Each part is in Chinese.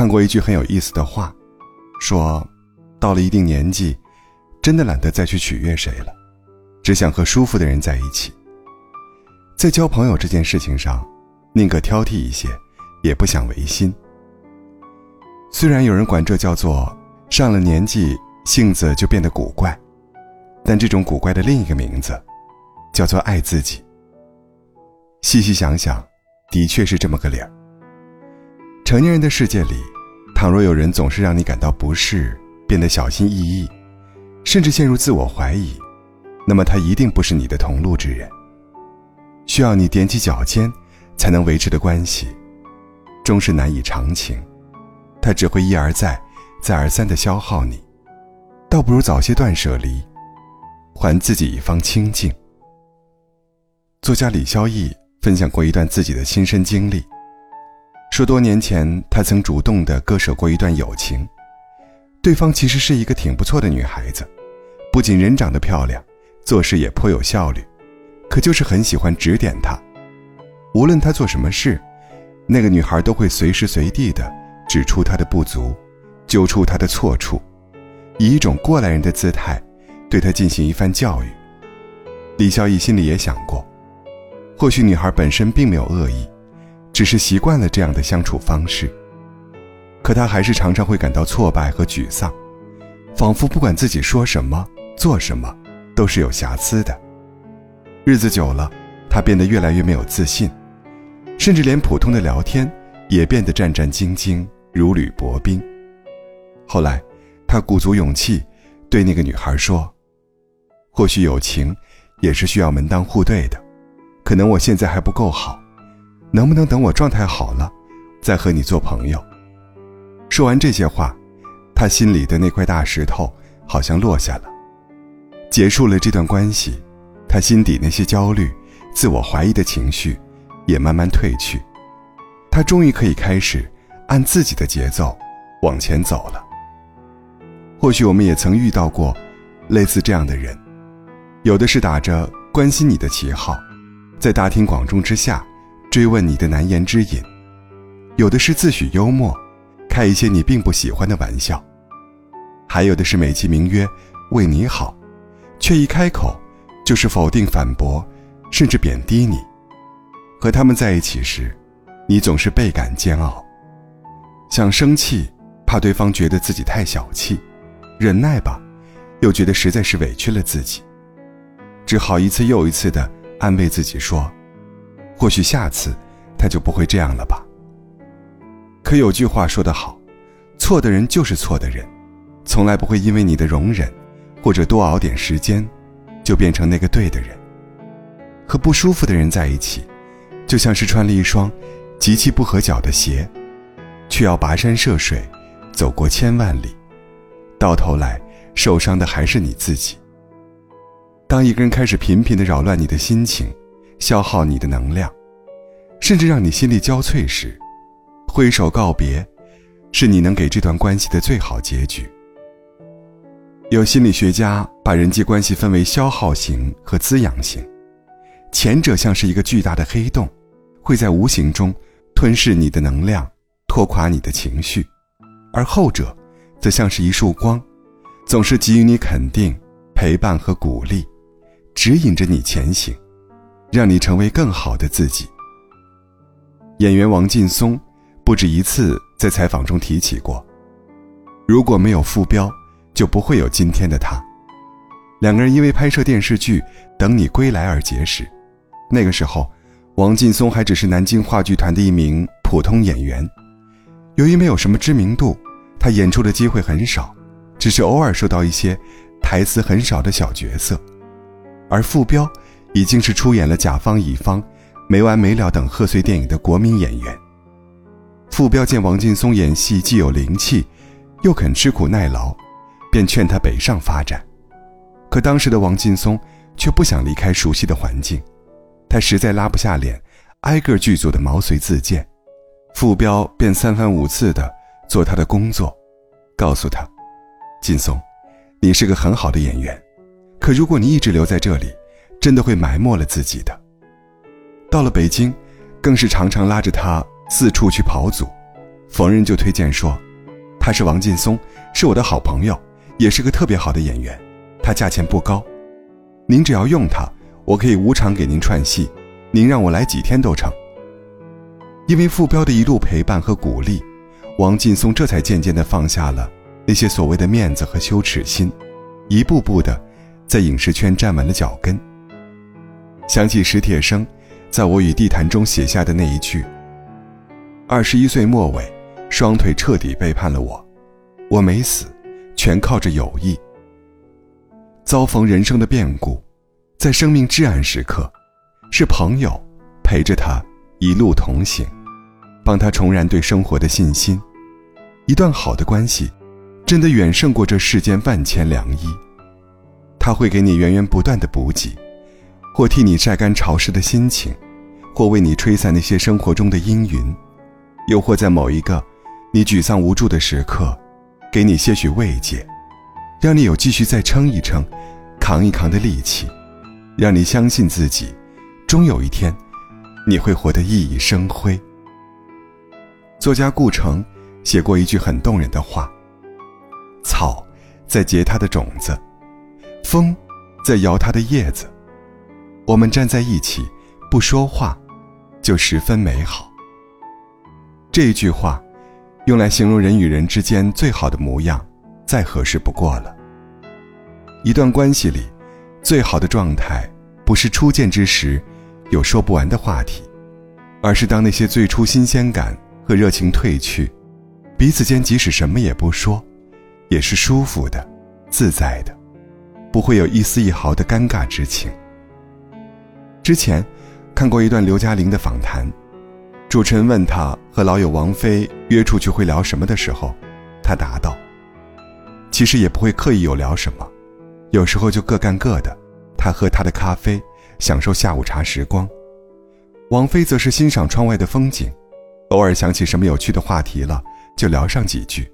看过一句很有意思的话，说，到了一定年纪，真的懒得再去取悦谁了，只想和舒服的人在一起。在交朋友这件事情上，宁可挑剔一些，也不想违心。虽然有人管这叫做上了年纪性子就变得古怪，但这种古怪的另一个名字，叫做爱自己。细细想想，的确是这么个理儿。成年人的世界里，倘若有人总是让你感到不适，变得小心翼翼，甚至陷入自我怀疑，那么他一定不是你的同路之人。需要你踮起脚尖才能维持的关系，终是难以长情。他只会一而再、再而三的消耗你，倒不如早些断舍离，还自己一方清净。作家李孝义分享过一段自己的亲身经历，说多年前他曾主动的割舍过一段友情，对方其实是一个挺不错的女孩子，不仅人长得漂亮，做事也颇有效率，可就是很喜欢指点他，无论他做什么事，那个女孩都会随时随地的。指出他的不足，揪出他的错处，以一种过来人的姿态，对他进行一番教育。李孝义心里也想过，或许女孩本身并没有恶意，只是习惯了这样的相处方式。可他还是常常会感到挫败和沮丧，仿佛不管自己说什么、做什么，都是有瑕疵的。日子久了，他变得越来越没有自信，甚至连普通的聊天也变得战战兢兢。如履薄冰。后来，他鼓足勇气，对那个女孩说：“或许友情，也是需要门当户对的。可能我现在还不够好，能不能等我状态好了，再和你做朋友？”说完这些话，他心里的那块大石头好像落下了。结束了这段关系，他心底那些焦虑、自我怀疑的情绪，也慢慢褪去。他终于可以开始。按自己的节奏往前走了。或许我们也曾遇到过类似这样的人，有的是打着关心你的旗号，在大庭广众之下追问你的难言之隐；有的是自诩幽默，开一些你并不喜欢的玩笑；还有的是美其名曰为你好，却一开口就是否定、反驳，甚至贬低你。和他们在一起时，你总是倍感煎熬。想生气，怕对方觉得自己太小气；忍耐吧，又觉得实在是委屈了自己。只好一次又一次的安慰自己说：“或许下次，他就不会这样了吧。”可有句话说得好：“错的人就是错的人，从来不会因为你的容忍，或者多熬点时间，就变成那个对的人。”和不舒服的人在一起，就像是穿了一双极其不合脚的鞋。却要跋山涉水，走过千万里，到头来受伤的还是你自己。当一个人开始频频的扰乱你的心情，消耗你的能量，甚至让你心力交瘁时，挥手告别，是你能给这段关系的最好结局。有心理学家把人际关系分为消耗型和滋养型，前者像是一个巨大的黑洞，会在无形中吞噬你的能量。拖垮你的情绪，而后者，则像是一束光，总是给予你肯定、陪伴和鼓励，指引着你前行，让你成为更好的自己。演员王劲松不止一次在采访中提起过，如果没有傅彪，就不会有今天的他。两个人因为拍摄电视剧《等你归来》而结识，那个时候，王劲松还只是南京话剧团的一名普通演员。由于没有什么知名度，他演出的机会很少，只是偶尔受到一些台词很少的小角色。而傅彪已经是出演了《甲方乙方》《没完没了》等贺岁电影的国民演员。傅彪见王劲松演戏既有灵气，又肯吃苦耐劳，便劝他北上发展。可当时的王劲松却不想离开熟悉的环境，他实在拉不下脸，挨个剧组的毛遂自荐。傅彪便三番五次的做他的工作，告诉他：“劲松，你是个很好的演员，可如果你一直留在这里，真的会埋没了自己的。”到了北京，更是常常拉着他四处去跑组，逢人就推荐说，他是王劲松，是我的好朋友，也是个特别好的演员，他价钱不高，您只要用他，我可以无偿给您串戏，您让我来几天都成。因为傅彪的一路陪伴和鼓励，王劲松这才渐渐地放下了那些所谓的面子和羞耻心，一步步的在影视圈站稳了脚跟。想起史铁生在我与地坛中写下的那一句：“二十一岁末尾。”双腿彻底背叛了我，我没死，全靠着友谊。遭逢人生的变故，在生命至暗时刻，是朋友陪着他一路同行，帮他重燃对生活的信心。一段好的关系，真的远胜过这世间万千良医。他会给你源源不断的补给，或替你晒干潮湿的心情，或为你吹散那些生活中的阴云，又或在某一个。你沮丧无助的时刻，给你些许慰藉，让你有继续再撑一撑、扛一扛的力气，让你相信自己，终有一天，你会活得熠熠生辉。作家顾城写过一句很动人的话：“草在结它的种子，风在摇它的叶子，我们站在一起，不说话，就十分美好。”这一句话。用来形容人与人之间最好的模样，再合适不过了。一段关系里，最好的状态，不是初见之时有说不完的话题，而是当那些最初新鲜感和热情褪去，彼此间即使什么也不说，也是舒服的、自在的，不会有一丝一毫的尴尬之情。之前看过一段刘嘉玲的访谈。主持人问他和老友王菲约出去会聊什么的时候，他答道：“其实也不会刻意有聊什么，有时候就各干各的。他喝他的咖啡，享受下午茶时光；王菲则是欣赏窗外的风景，偶尔想起什么有趣的话题了，就聊上几句。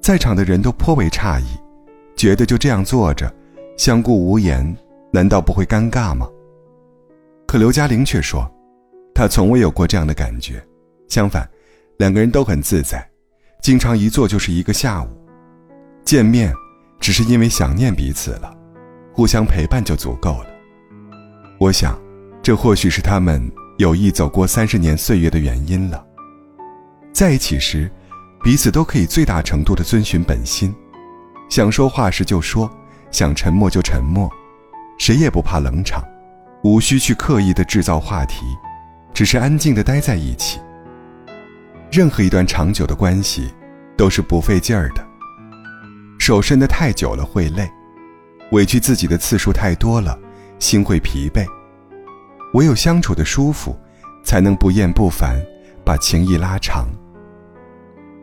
在场的人都颇为诧异，觉得就这样坐着，相顾无言，难道不会尴尬吗？可刘嘉玲却说。”她从未有过这样的感觉，相反，两个人都很自在，经常一坐就是一个下午。见面，只是因为想念彼此了，互相陪伴就足够了。我想，这或许是他们有意走过三十年岁月的原因了。在一起时，彼此都可以最大程度的遵循本心，想说话时就说，想沉默就沉默，谁也不怕冷场，无需去刻意的制造话题。只是安静的待在一起。任何一段长久的关系，都是不费劲儿的。手伸得太久了会累，委屈自己的次数太多了，心会疲惫。唯有相处的舒服，才能不厌不烦，把情谊拉长。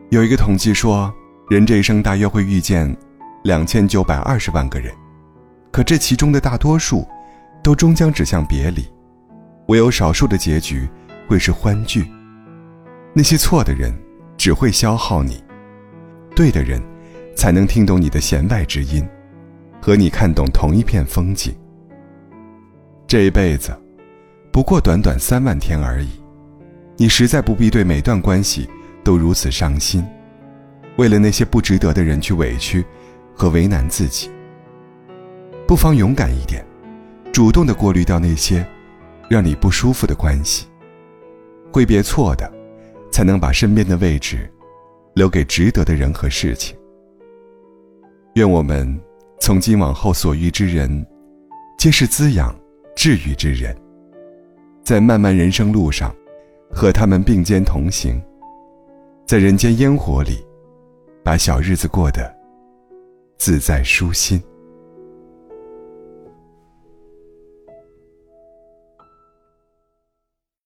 有一个统计说，人这一生大约会遇见两千九百二十万个人，可这其中的大多数，都终将指向别离。唯有少数的结局会是欢聚。那些错的人只会消耗你，对的人才能听懂你的弦外之音，和你看懂同一片风景。这一辈子，不过短短三万天而已，你实在不必对每段关系都如此伤心，为了那些不值得的人去委屈和为难自己。不妨勇敢一点，主动的过滤掉那些。让你不舒服的关系，挥别错的，才能把身边的位置留给值得的人和事情。愿我们从今往后所遇之人，皆是滋养、治愈之人，在漫漫人生路上，和他们并肩同行，在人间烟火里，把小日子过得自在舒心。